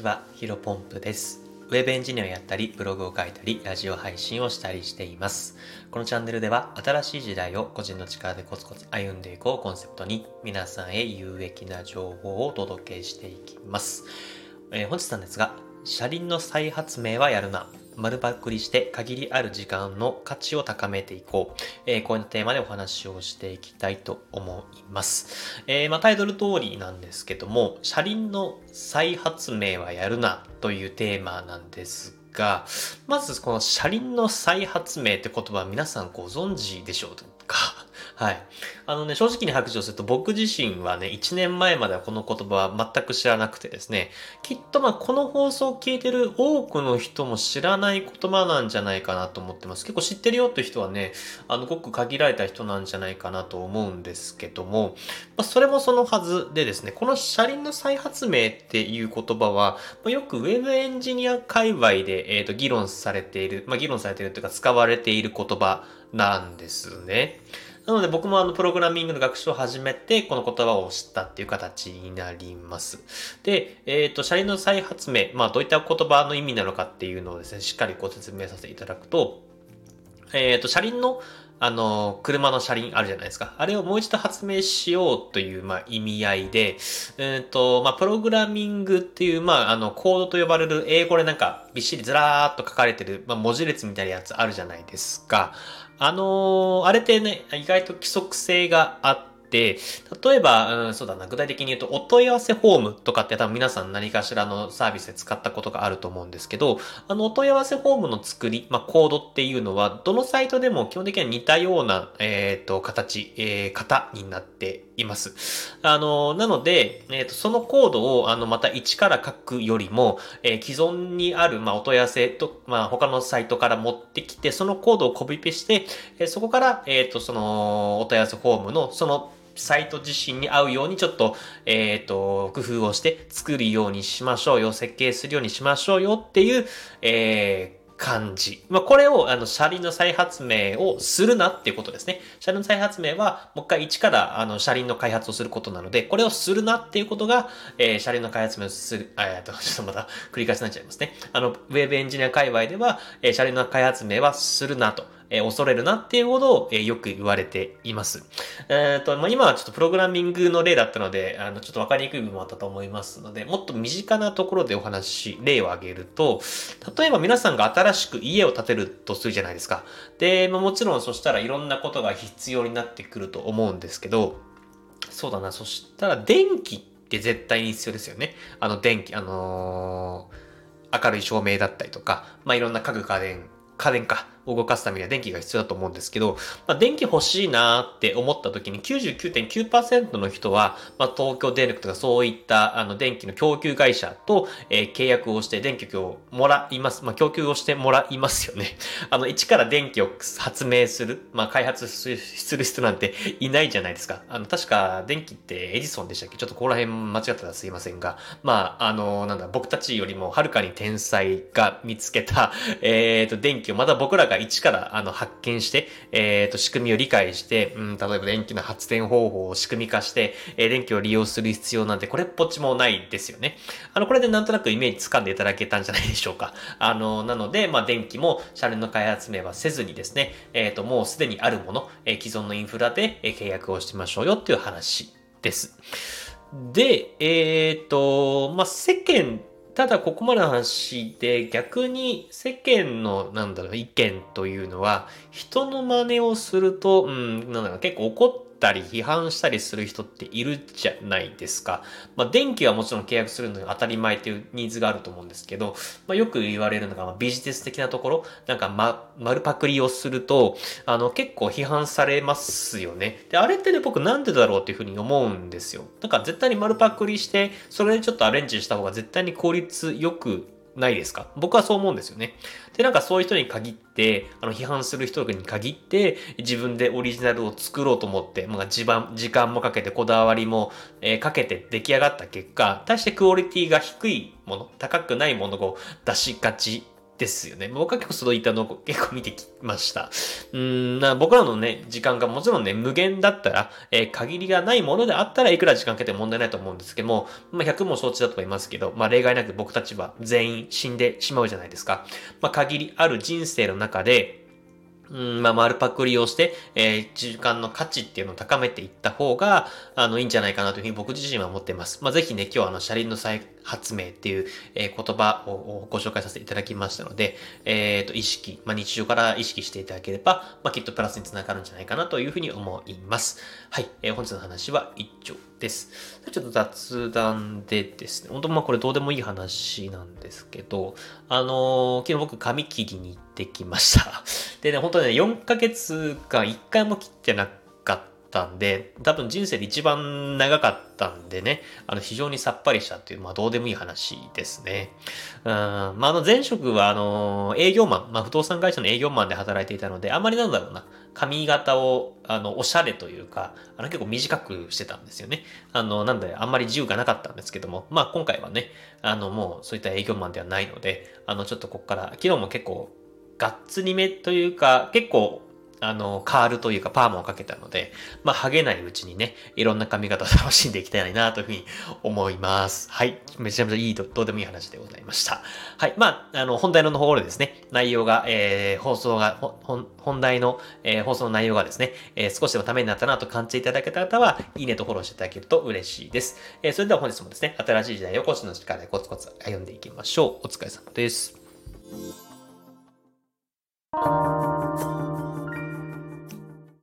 ちは、ヒロポンプです。ウェブエンジニアをやったり、ブログを書いたり、ラジオ配信をしたりしています。このチャンネルでは、新しい時代を個人の力でコツコツ歩んでいこうコンセプトに、皆さんへ有益な情報をお届けしていきます。えー本日なんですが、車輪の再発明はやるな。丸パックリして限りある時間の価値を高めていこう。えーこういうテーマでお話をしていきたいと思います。えーまあ、タイトル通りなんですけども、車輪の再発明はやるなというテーマなんですが、まずこの車輪の再発明って言葉皆さんご存知でしょうか？はい。あのね、正直に白状すると僕自身はね、1年前まではこの言葉は全く知らなくてですね、きっとまあこの放送を聞いてる多くの人も知らない言葉なんじゃないかなと思ってます。結構知ってるよって人はね、あの、ごく限られた人なんじゃないかなと思うんですけども、まあ、それもそのはずでですね、この車輪の再発明っていう言葉は、まあよくウェブエンジニア界隈で、えーと議論されている、まあ、議論されているというか使われている言葉なんですね。なので僕もあのプログラミングの学習を始めてこの言葉を知ったっていう形になります。で、えっ、と、車輪の再発明、まあどういった言葉の意味なのかっていうのをですね、しっかりご説明させていただくと、えっ、と、車輪のあの、車の車輪あるじゃないですか。あれをもう一度発明しようという、まあ、意味合いで、えっ、と、まあ、プログラミングっていう、まあ、あの、コードと呼ばれる英語でなんか、びっしりずらーっと書かれてる、まあ、文字列みたいなやつあるじゃないですか。あのーあれってね、意外と規則性があって、例えば、うん、そうだな、具体的に言うと、お問い合わせフォームとかって多分皆さん何かしらのサービスで使ったことがあると思うんですけど、あの、お問い合わせフォームの作り、まあ、コードっていうのは、どのサイトでも基本的には似たような、えっ、と、形、えー、型になっています。あの、なので、えっ、と、そのコードを、あの、また一から書くよりも、えー既存にある、まあ、お問い合わせと、まあ、他のサイトから持ってきて、そのコードをコピペして、えーそこから、えっ、と、その、お問い合わせフォームの、その、サイト自身に合うようにちょっと、えっ、と、工夫をして作るようにしましょうよ、設計するようにしましょうよっていう、えー感じ。まあ、これを、あの、車輪の再発明をするなっていうことですね。車輪の再発明は、もう一回一から、あの、車輪の開発をすることなので、これをするなっていうことが、えー車輪の開発明をする、えっと、ちょっとまた繰り返しになっちゃいますね。あの、ウェブエンジニア界隈では、えー車輪の開発明はするなと。え恐れるなっていうほど、えよく言われています。えっ、と、まあ、今はちょっとプログラミングの例だったので、あの、ちょっとわかりにくい部分もあったと思いますので、もっと身近なところでお話し、例を挙げると、例えば皆さんが新しく家を建てるとするじゃないですか。で、まあ、もちろんそしたらいろんなことが必要になってくると思うんですけど、そうだな、そしたら電気って絶対に必要ですよね。あの電気、あのー明るい照明だったりとか、まあ、いろんな家具家電、家電か、動かすためには電気が必要だと思うんですけど、まあ、電気欲しいなって思った時に99.9%の人は、まあ、東京電力とかそういったあの電気の供給会社と、えー契約をして電気をもらいます。まあ、供給をしてもらいますよね。あの、一から電気を発明する、まあ、開発する人なんていないじゃないですか。あの、確か電気ってエジソンでしたっけ？ちょっとここら辺間違ったらすいませんが、まあ、あの、なんだ、僕たちよりもはるかに天才が見つけた、えっ、と、電気をまた僕らが一からあの発見して、えっ、と、仕組みを理解して、うん、例えば電気の発電方法を仕組み化して、えー電気を利用する必要なんてこれっぽっちもないですよね。あの、これでなんとなくイメージ掴んでいただけたんじゃないでしょうか。あの、なので、まあ、電気も車輪の開発名はせずにですね、えっ、と、もうすでにあるもの、えー既存のインフラで、え契約をしてましょうよっていう話です。で、えっ、と、まあ、世間、ただここまでの話で逆に世間のなんだろう意見というのは人の真似をすると、うん、なんだろう結構怒ってたり批判したりする人っているじゃないですか。まあ電気はもちろん契約するのが当たり前というニーズがあると思うんですけど、まあよく言われるのがまビジネス的なところ、なんかま、丸パクリをすると、あの結構批判されますよね。で、あれってね僕なんでだろうっていうふうに思うんですよ。なんか絶対に丸パクリして、それでちょっとアレンジした方が絶対に効率よくないですか？僕はそう思うんですよね。で、なんかそういう人に限って、あの、批判する人に限って、自分でオリジナルを作ろうと思って、まあ、時間、時間もかけて、こだわりも、えーかけて出来上がった結果、対してクオリティが低いもの、高くないものを出しがちですよね。僕は結構そういったのを結構見てきました。うん、僕らのね、時間がもちろんね、無限だったら、えー、限りがないものであったらいくら時間かけても問題ないと思うんですけども、まあ、100も承知だと思いますけど、まあ、例外なく僕たちは全員死んでしまうじゃないですか。まあ、限りある人生の中で、うん、まあ、丸パクリをして、えー、時間の価値っていうのを高めていった方が、あの、いいんじゃないかなというふうに僕自身は思っています。まあ、ぜひね、今日はあの、車輪の再発明っていう、えー、言葉をご紹介させていただきましたので、えっ、ー、と、意識、まあ、日常から意識していただければ、まあ、きっとプラスにつながるんじゃないかなというふうに思います。はい、えー、本日の話は以上です。ちょっと雑談でですね、本当まあこれどうでもいい話なんですけど、あのー、昨日僕髪切りに行ってきました。でね、本当ね、4ヶ月間1回も切ってなくったんで、多分人生で一番長かったんでね、あの非常にさっぱりしたっていう、まあどうでもいい話ですね。うん、まああの前職はあの営業マン、まあ不動産会社の営業マンで働いていたので、あんまりなんだろうな、髪型を、あの、おしゃれというか、あの、結構短くしてたんですよね。あの、なんで、あんまり自由がなかったんですけども、まあ、今回はね、あの、もう、そういった営業マンではないので、あの、ちょっとこっから、昨日も結構、がっつりめというか、結構、あの、カールというかパーマをかけたので、まあ、ハゲないうちにね、いろんな髪型を楽しんでいきたいなというふうに思います。はい。めちゃめちゃいいど、どうでもいい話でございました。はい。まあ、あの、本題のところですね、内容が、えー、放送が、本、題の、えー、放送の内容がですね、えー、少しでもためになったなと感じていただけた方は、いいねとフォローしていただけると嬉しいです。えー、それでは本日もですね、新しい時代をコーチの力でコツコツ歩んでいきましょう。お疲れ様です。